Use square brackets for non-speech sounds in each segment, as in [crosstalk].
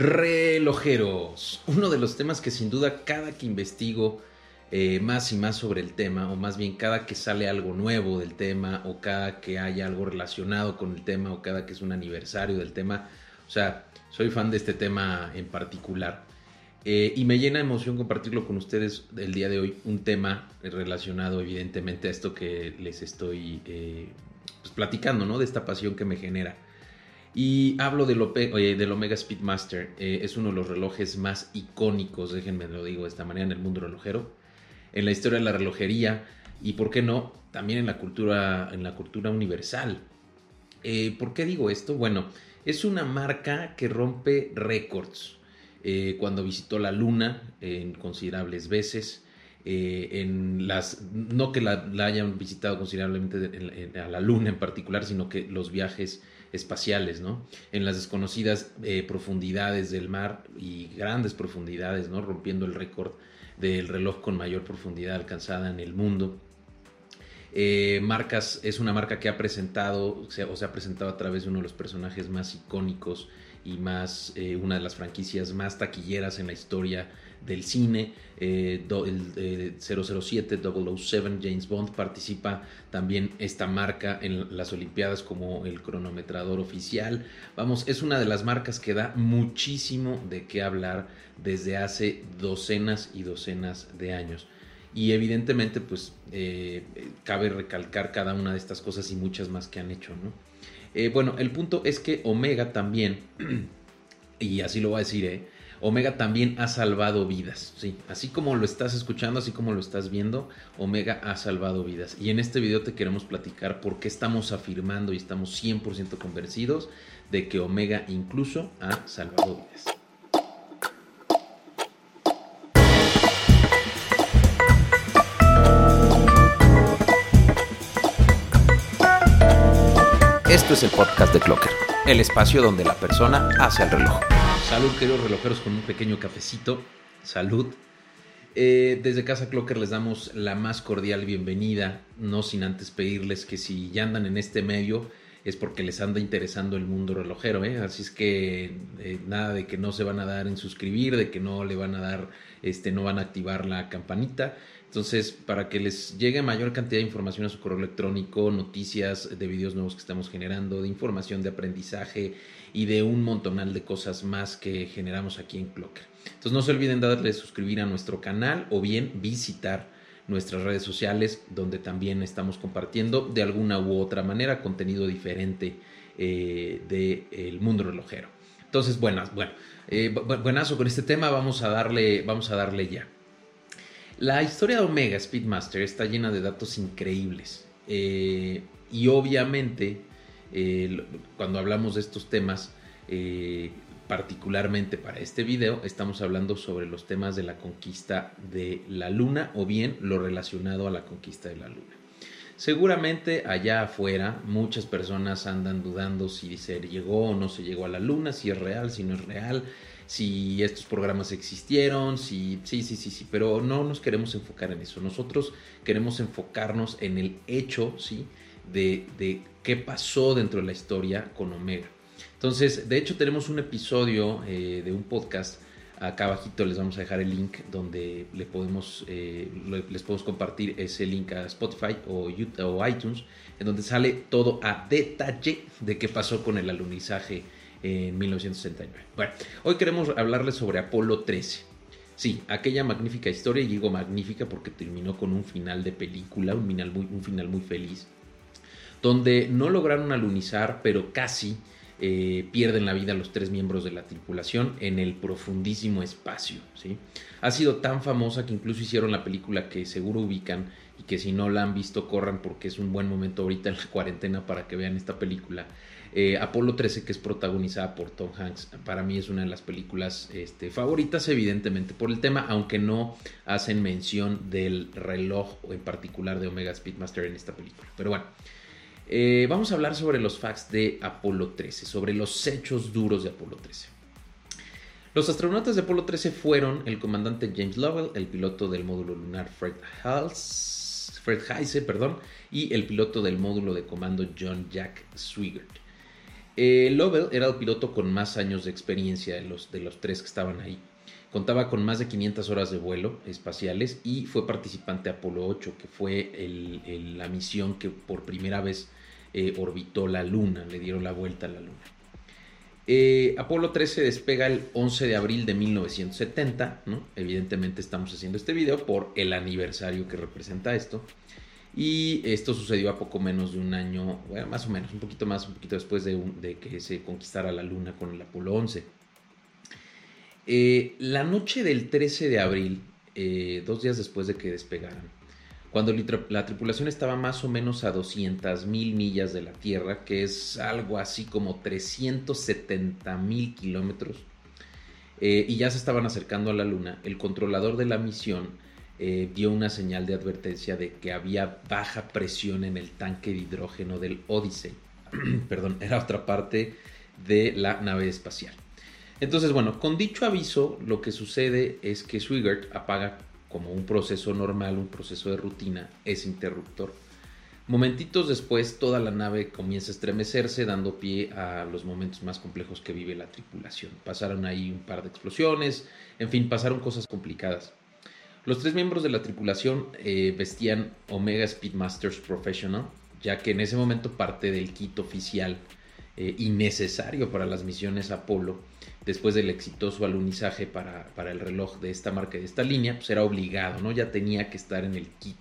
Relojeros, uno de los temas que sin duda cada que investigo eh, más y más sobre el tema, o más bien cada que sale algo nuevo del tema, o cada que haya algo relacionado con el tema, o cada que es un aniversario del tema, o sea, soy fan de este tema en particular. Eh, y me llena de emoción compartirlo con ustedes el día de hoy, un tema relacionado evidentemente a esto que les estoy eh, pues, platicando, ¿no? De esta pasión que me genera. Y hablo del, del Omega Speedmaster, eh, es uno de los relojes más icónicos, déjenme lo digo de esta manera, en el mundo relojero, en la historia de la relojería y, ¿por qué no?, también en la cultura, en la cultura universal. ¿Por qué digo esto? Bueno, es una marca que rompe récords. Eh, cuando visitó la Luna en considerables veces. Eh, en las, no que la, hayan visitado considerablemente a la Luna en particular, sino que los viajes espaciales, ¿no? En las desconocidas eh, profundidades del mar y grandes profundidades, ¿no? Rompiendo el récord del reloj con mayor profundidad alcanzada en el mundo. marcas, es una marca que ha presentado, o se ha presentado a través de uno de los personajes más icónicos y más eh, una de las franquicias más taquilleras en la historia del cine. Eh, el 007, eh, 007, James Bond participa también esta marca en las Olimpiadas como el cronometrador oficial. Vamos, es una de las marcas que da muchísimo de qué hablar desde hace docenas y docenas de años. Y evidentemente, pues cabe recalcar cada una de estas cosas y muchas más que han hecho, ¿no? Eh, bueno, el punto es que Omega también, [clears throat] y así lo voy a decir, ¿eh? Omega también ha salvado vidas, sí, así como lo estás escuchando, así como lo estás viendo, Omega ha salvado vidas. Y en este video te queremos platicar por qué estamos afirmando y estamos 100% convencidos de que Omega incluso ha salvado vidas. Esto es el podcast de Clocker, el espacio donde la persona hace el reloj. Salud, queridos relojeros, con un pequeño cafecito. Salud. Eh, desde Casa Clocker les damos la más cordial bienvenida, no sin antes pedirles que si ya andan en este medio es porque les anda interesando el mundo relojero, ¿eh? así es que eh, nada de que no se van a dar en suscribir, de que no le van a dar, este, no van a activar la campanita. Entonces, para que les llegue mayor cantidad de información a su correo electrónico, noticias de videos nuevos que estamos generando, de información de aprendizaje y de un montonal de cosas más que generamos aquí en Clocker. Entonces, no se olviden darle suscribir a nuestro canal o bien visitar nuestras redes sociales donde también estamos compartiendo de alguna u otra manera contenido diferente eh, del mundo relojero. Entonces, buenas, bueno, eh, buenazo con este tema, vamos a darle, vamos a darle ya. La historia de Omega Speedmaster está llena de datos increíbles. Eh, y obviamente, eh, cuando hablamos de estos temas, eh, particularmente para este video, estamos hablando sobre los temas de la conquista de la luna o bien lo relacionado a la conquista de la luna. Seguramente allá afuera muchas personas andan dudando si se llegó o no se llegó a la luna, si es real, si no es real, si estos programas existieron, si sí, sí, sí, sí, pero no nos queremos enfocar en eso. Nosotros queremos enfocarnos en el hecho, ¿sí? De, de qué pasó dentro de la historia con Omega. Entonces, de hecho, tenemos un episodio eh, de un podcast. Acá abajito les vamos a dejar el link donde le podemos, eh, les podemos compartir ese link a Spotify o, YouTube, o iTunes, en donde sale todo a detalle de qué pasó con el alunizaje en 1969. Bueno, hoy queremos hablarles sobre Apolo 13. Sí, aquella magnífica historia, y digo magnífica porque terminó con un final de película, un final muy, un final muy feliz, donde no lograron alunizar, pero casi eh, pierden la vida los tres miembros de la tripulación en el profundísimo espacio. ¿sí? Ha sido tan famosa que incluso hicieron la película que seguro ubican y que si no la han visto corran porque es un buen momento ahorita en la cuarentena para que vean esta película eh, Apolo 13, que es protagonizada por Tom Hanks, para mí es una de las películas este, favoritas, evidentemente, por el tema, aunque no hacen mención del reloj o en particular de Omega Speedmaster en esta película. Pero bueno, eh, vamos a hablar sobre los facts de Apolo 13, sobre los hechos duros de Apolo 13. Los astronautas de Apolo 13 fueron el comandante James Lovell, el piloto del módulo lunar Fred Hals, Fred Heise, perdón, y el piloto del módulo de comando John Jack Swigert. Eh, Lovell era el piloto con más años de experiencia de los, de los tres que estaban ahí. Contaba con más de 500 horas de vuelo espaciales y fue participante de Apolo 8, que fue la misión que por primera vez eh, orbitó la Luna, le dieron la vuelta a la Luna. Eh, Apolo 13 despega el 11 de abril de 1970, ¿no? evidentemente estamos haciendo este video por el aniversario que representa esto. Y esto sucedió a poco menos de un año, bueno, más o menos, un poquito más, un poquito después de, de que se conquistara la Luna con el Apolo 11. Eh, la noche del 13 de abril, eh, dos días después de que despegaran, cuando la tripulación estaba más o menos a 200 mil millas de la Tierra, que es algo así como 370 mil kilómetros, eh, y ya se estaban acercando a la Luna, el controlador de la misión dio una señal de advertencia de que había baja presión en el tanque de hidrógeno del Odyssey. [clears throat] Perdón, era otra parte de la nave espacial. Entonces, bueno, con dicho aviso, lo que sucede es que Swigert apaga como un proceso normal, un proceso de rutina, ese interruptor. Momentitos después, toda la nave comienza a estremecerse, dando pie a los momentos más complejos que vive la tripulación. Pasaron ahí un par de explosiones, en fin, pasaron cosas complicadas. Los tres miembros de la tripulación eh, vestían Omega Speedmasters Professional, ya que en ese momento parte del kit oficial eh, y necesario para las misiones Apolo después del exitoso alunizaje para, el reloj de esta marca y de esta línea, pues era obligado, ¿no? Ya tenía que estar en el kit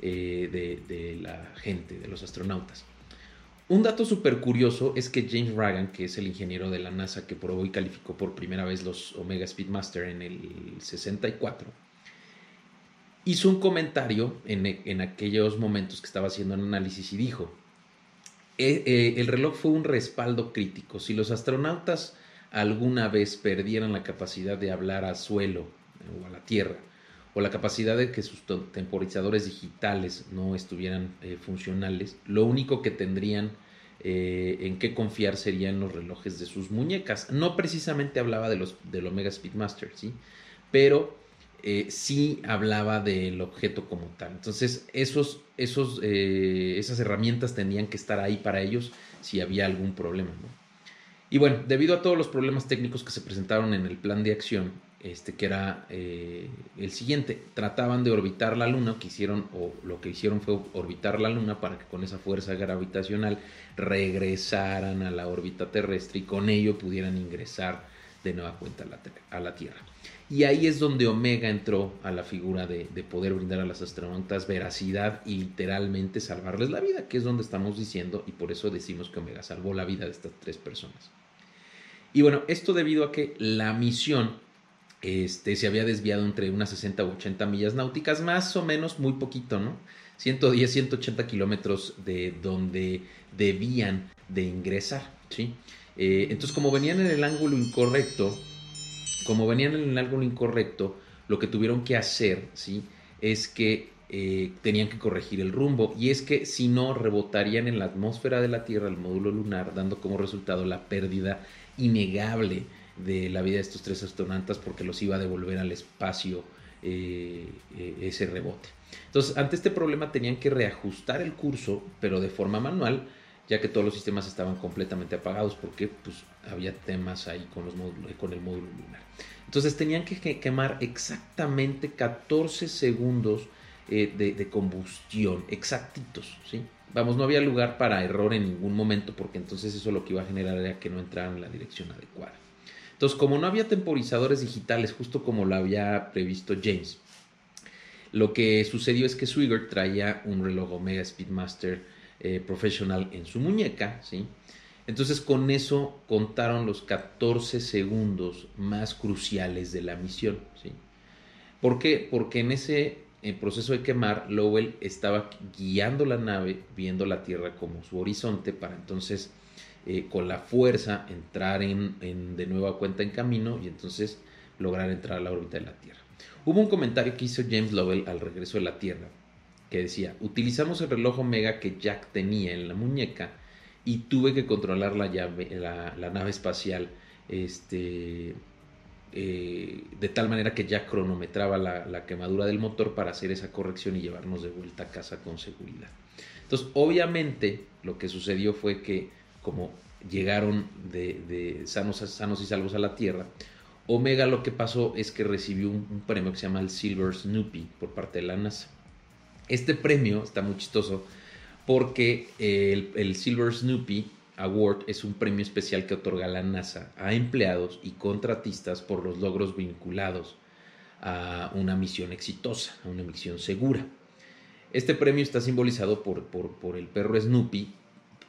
eh, de, la gente, de los astronautas. Un dato súper curioso es que James Ragan, que es el ingeniero de la NASA que probó y calificó por primera vez los Omega Speedmaster en el 64, hizo un comentario en, en aquellos momentos que estaba haciendo un análisis y dijo, e, eh, el reloj fue un respaldo crítico. Si los astronautas alguna vez perdieran la capacidad de hablar a suelo eh, o a la tierra, o la capacidad de que sus temporizadores digitales no estuvieran eh, funcionales, lo único que tendrían eh, en qué confiar serían los relojes de sus muñecas. No precisamente hablaba de los del Omega Speedmaster, ¿sí? Pero sí hablaba del objeto como tal. Entonces, esos, esos, esas herramientas tendrían que estar ahí para ellos si había algún problema. Y bueno, debido a todos los problemas técnicos que se presentaron en el plan de acción, este, que era eh, el siguiente, trataban de orbitar la Luna, que hicieron, o lo que hicieron fue orbitar la Luna para que con esa fuerza gravitacional regresaran a la órbita terrestre y con ello pudieran ingresar de nueva cuenta a la, Tierra. Y ahí es donde Omega entró a la figura de, de, poder brindar a las astronautas veracidad y literalmente salvarles la vida, que es donde estamos diciendo, y por eso decimos que Omega salvó la vida de estas tres personas. Y bueno, esto debido a que la misión este, se había desviado entre unas 60 u 80 millas náuticas, más o menos muy poquito, ¿no? 110, 180 kilómetros de donde debían de ingresar, ¿sí? Eh, entonces, como venían en el ángulo incorrecto, como venían en ángulo incorrecto, lo que tuvieron que hacer, ¿sí? Es que eh, tenían que corregir el rumbo. Y es que si no, rebotarían en la atmósfera de la Tierra, el módulo lunar, dando como resultado la pérdida innegable de la vida de estos tres astronautas porque los iba a devolver al espacio eh, eh, ese rebote. Entonces, ante este problema tenían que reajustar el curso, pero de forma manual, ya que todos los sistemas estaban completamente apagados porque pues, había temas ahí con, los con el módulo lunar. Entonces tenían que quemar exactamente 14 segundos eh, de, de, combustión, exactitos, ¿sí? Vamos, no había lugar para error en ningún momento porque entonces eso lo que iba a generar era que no entraran en la dirección adecuada. Entonces, como no había temporizadores digitales, justo como lo había previsto James, lo que sucedió es que Swigert traía un reloj Omega Speedmaster eh, Professional en su muñeca, ¿sí? Entonces con eso contaron los 14 segundos más cruciales de la misión, ¿sí? ¿Por qué? Porque en ese en proceso de quemar, Lowell estaba guiando la nave, viendo la Tierra como su horizonte, para entonces eh, con la fuerza entrar en, de nueva cuenta en camino y entonces lograr entrar a la órbita de la Tierra. Hubo un comentario que hizo James Lowell al regreso de la Tierra, que decía, utilizamos el reloj Omega que Jack tenía en la muñeca y tuve que controlar la, nave espacial este, eh, de tal manera que ya cronometraba la, quemadura del motor para hacer esa corrección y llevarnos de vuelta a casa con seguridad. Entonces, obviamente, lo que sucedió fue que como llegaron de, sanos, sanos y salvos a la Tierra. Omega lo que pasó es que recibió un, premio que se llama el Silver Snoopy por parte de la NASA. Este premio está muy chistoso porque el, el Silver Snoopy Award es un premio especial que otorga la NASA a empleados y contratistas por los logros vinculados a una misión exitosa, a una misión segura. Este premio está simbolizado por, por, el perro Snoopy,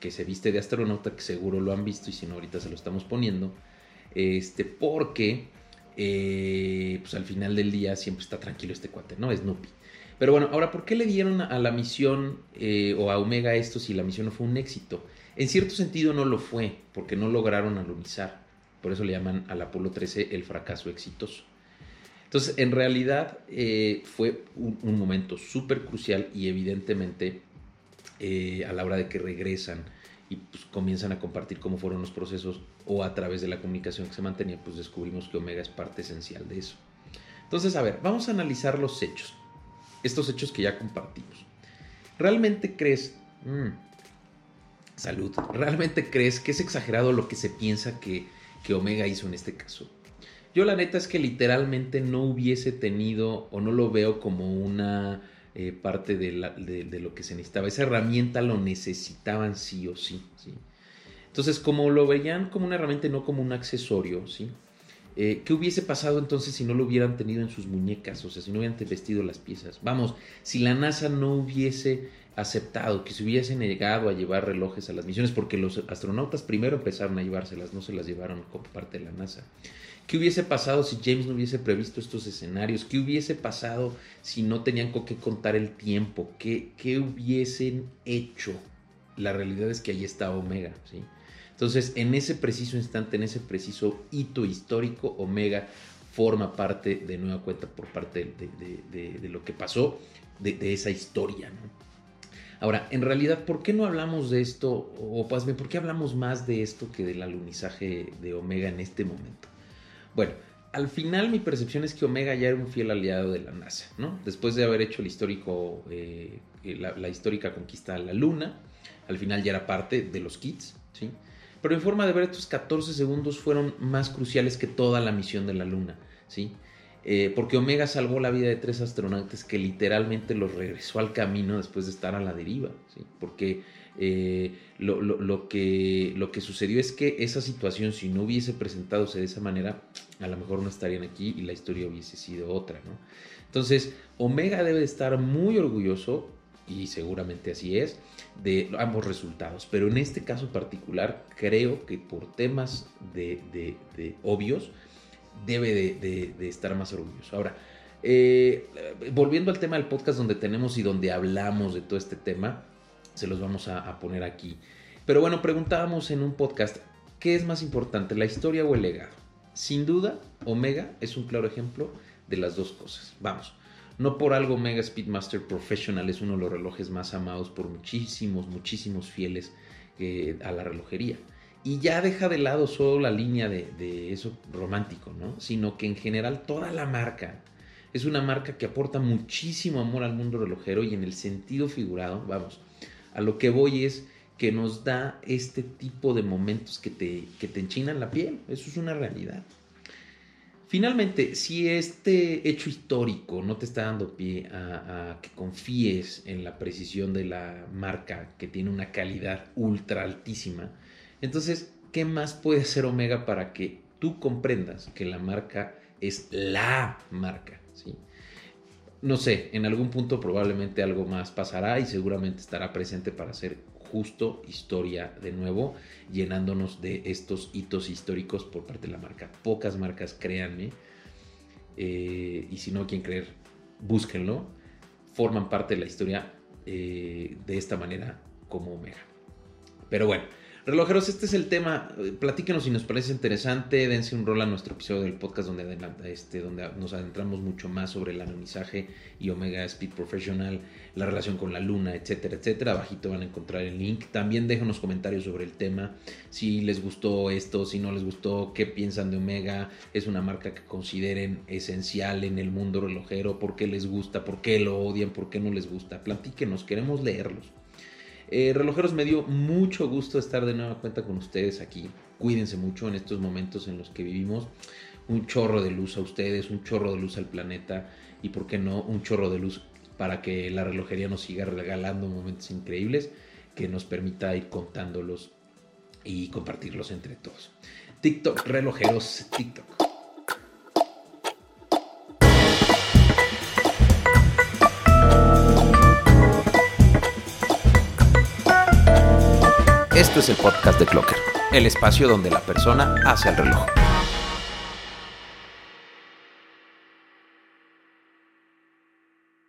que se viste de astronauta, que seguro lo han visto y si no ahorita se lo estamos poniendo, este, porque eh, pues al final del día siempre está tranquilo este cuate, ¿no? Snoopy. Pero bueno, ahora, ¿por qué le dieron a la misión eh, o a Omega esto si la misión no fue un éxito? En cierto sentido no lo fue, porque no lograron alunizar. Por eso le llaman al Apolo 13 el fracaso exitoso. Entonces, en realidad eh, fue un, momento súper crucial y evidentemente eh, a la hora de que regresan y pues, comienzan a compartir cómo fueron los procesos o a través de la comunicación que se mantenía, pues descubrimos que Omega es parte esencial de eso. Entonces, a ver, vamos a analizar los hechos, estos hechos que ya compartimos. ¿Realmente crees, mm, salud, realmente crees que es exagerado lo que se piensa que, que Omega hizo en este caso? Yo la neta es que literalmente no hubiese tenido o no lo veo como una eh, parte de, lo que se necesitaba. Esa herramienta lo necesitaban sí o sí, sí. Entonces, como lo veían como una herramienta, no como un accesorio, ¿sí? Eh, ¿Qué hubiese pasado entonces si no lo hubieran tenido en sus muñecas? O sea, si no hubieran vestido las piezas. Vamos, si la NASA no hubiese aceptado, que se hubiesen negado a llevar relojes a las misiones, porque los astronautas primero empezaron a llevárselas, no se las llevaron como parte de la NASA. ¿Qué hubiese pasado si James no hubiese previsto estos escenarios? ¿Qué hubiese pasado si no tenían con qué contar el tiempo? ¿Qué, qué hubiesen hecho? La realidad es que ahí está Omega, ¿sí? Entonces, en ese preciso instante, en ese preciso hito histórico, Omega forma parte de nueva cuenta por parte de, lo que pasó, de, esa historia, ¿no? Ahora, en realidad, ¿por qué no hablamos de esto? O pues, ¿por qué hablamos más de esto que del alunizaje de Omega en este momento? Bueno, al final mi percepción es que Omega ya era un fiel aliado de la NASA, ¿no? Después de haber hecho el histórico, eh, la, histórica conquista a la Luna, al final ya era parte de los kits, ¿sí? Pero en forma de ver, estos 14 segundos fueron más cruciales que toda la misión de la Luna, ¿sí? Eh, porque Omega salvó la vida de tres astronautas que literalmente los regresó al camino después de estar a la deriva, ¿sí? Porque eh, lo, que, lo que sucedió es que esa situación, si no hubiese presentado de esa manera, a lo mejor no estarían aquí y la historia hubiese sido otra, ¿no? Entonces, Omega debe estar muy orgulloso, y seguramente así es, de ambos resultados. Pero en este caso particular, creo que por temas de, obvios, debe de, estar más orgulloso. Ahora, eh, volviendo al tema del podcast donde tenemos y donde hablamos de todo este tema, se los vamos a, poner aquí. Pero bueno, preguntábamos en un podcast, ¿qué es más importante, la historia o el legado? Sin duda, Omega es un claro ejemplo de las dos cosas. Vamos, no por algo Omega Speedmaster Professional es uno de los relojes más amados por muchísimos, muchísimos fieles eh, a la relojería. Y ya deja de lado solo la línea de, de, eso romántico, ¿no? Sino que en general toda la marca es una marca que aporta muchísimo amor al mundo relojero y en el sentido figurado, vamos, a lo que voy es que nos da este tipo de momentos que te, que te enchinan la piel. Eso es una realidad. Finalmente, si este hecho histórico no te está dando pie a, que confíes en la precisión de la marca que tiene una calidad ultra altísima, entonces, ¿qué más puede hacer Omega para que tú comprendas que la marca es la marca? ¿sí? No sé, en algún punto probablemente algo más pasará y seguramente estará presente para hacer justo historia de nuevo, llenándonos de estos hitos históricos por parte de la marca. Pocas marcas, créanme, eh, y si no quieren creer, búsquenlo, forman parte de la historia eh, de esta manera como Omega. Pero bueno, Relojeros, este es el tema. Platíquenos si nos parece interesante. Dense un rol a nuestro episodio del podcast donde, este, donde nos adentramos mucho más sobre el anonizaje y Omega Speed Professional, la relación con la luna, etcétera, etcétera. Abajito van a encontrar el link. También déjenos comentarios sobre el tema. Si les gustó esto, si no les gustó, qué piensan de Omega. Es una marca que consideren esencial en el mundo relojero. ¿Por qué les gusta? ¿Por qué lo odian? ¿Por qué no les gusta? Platíquenos, queremos leerlos. Eh, relojeros, me dio mucho gusto estar de nueva cuenta con ustedes aquí. Cuídense mucho en estos momentos en los que vivimos. Un chorro de luz a ustedes, un chorro de luz al planeta y, por qué no, un chorro de luz para que la relojería nos siga regalando momentos increíbles que nos permita ir contándolos y compartirlos entre todos. TikTok, relojeros, TikTok. Esto es el podcast de Clocker, el espacio donde la persona hace el reloj.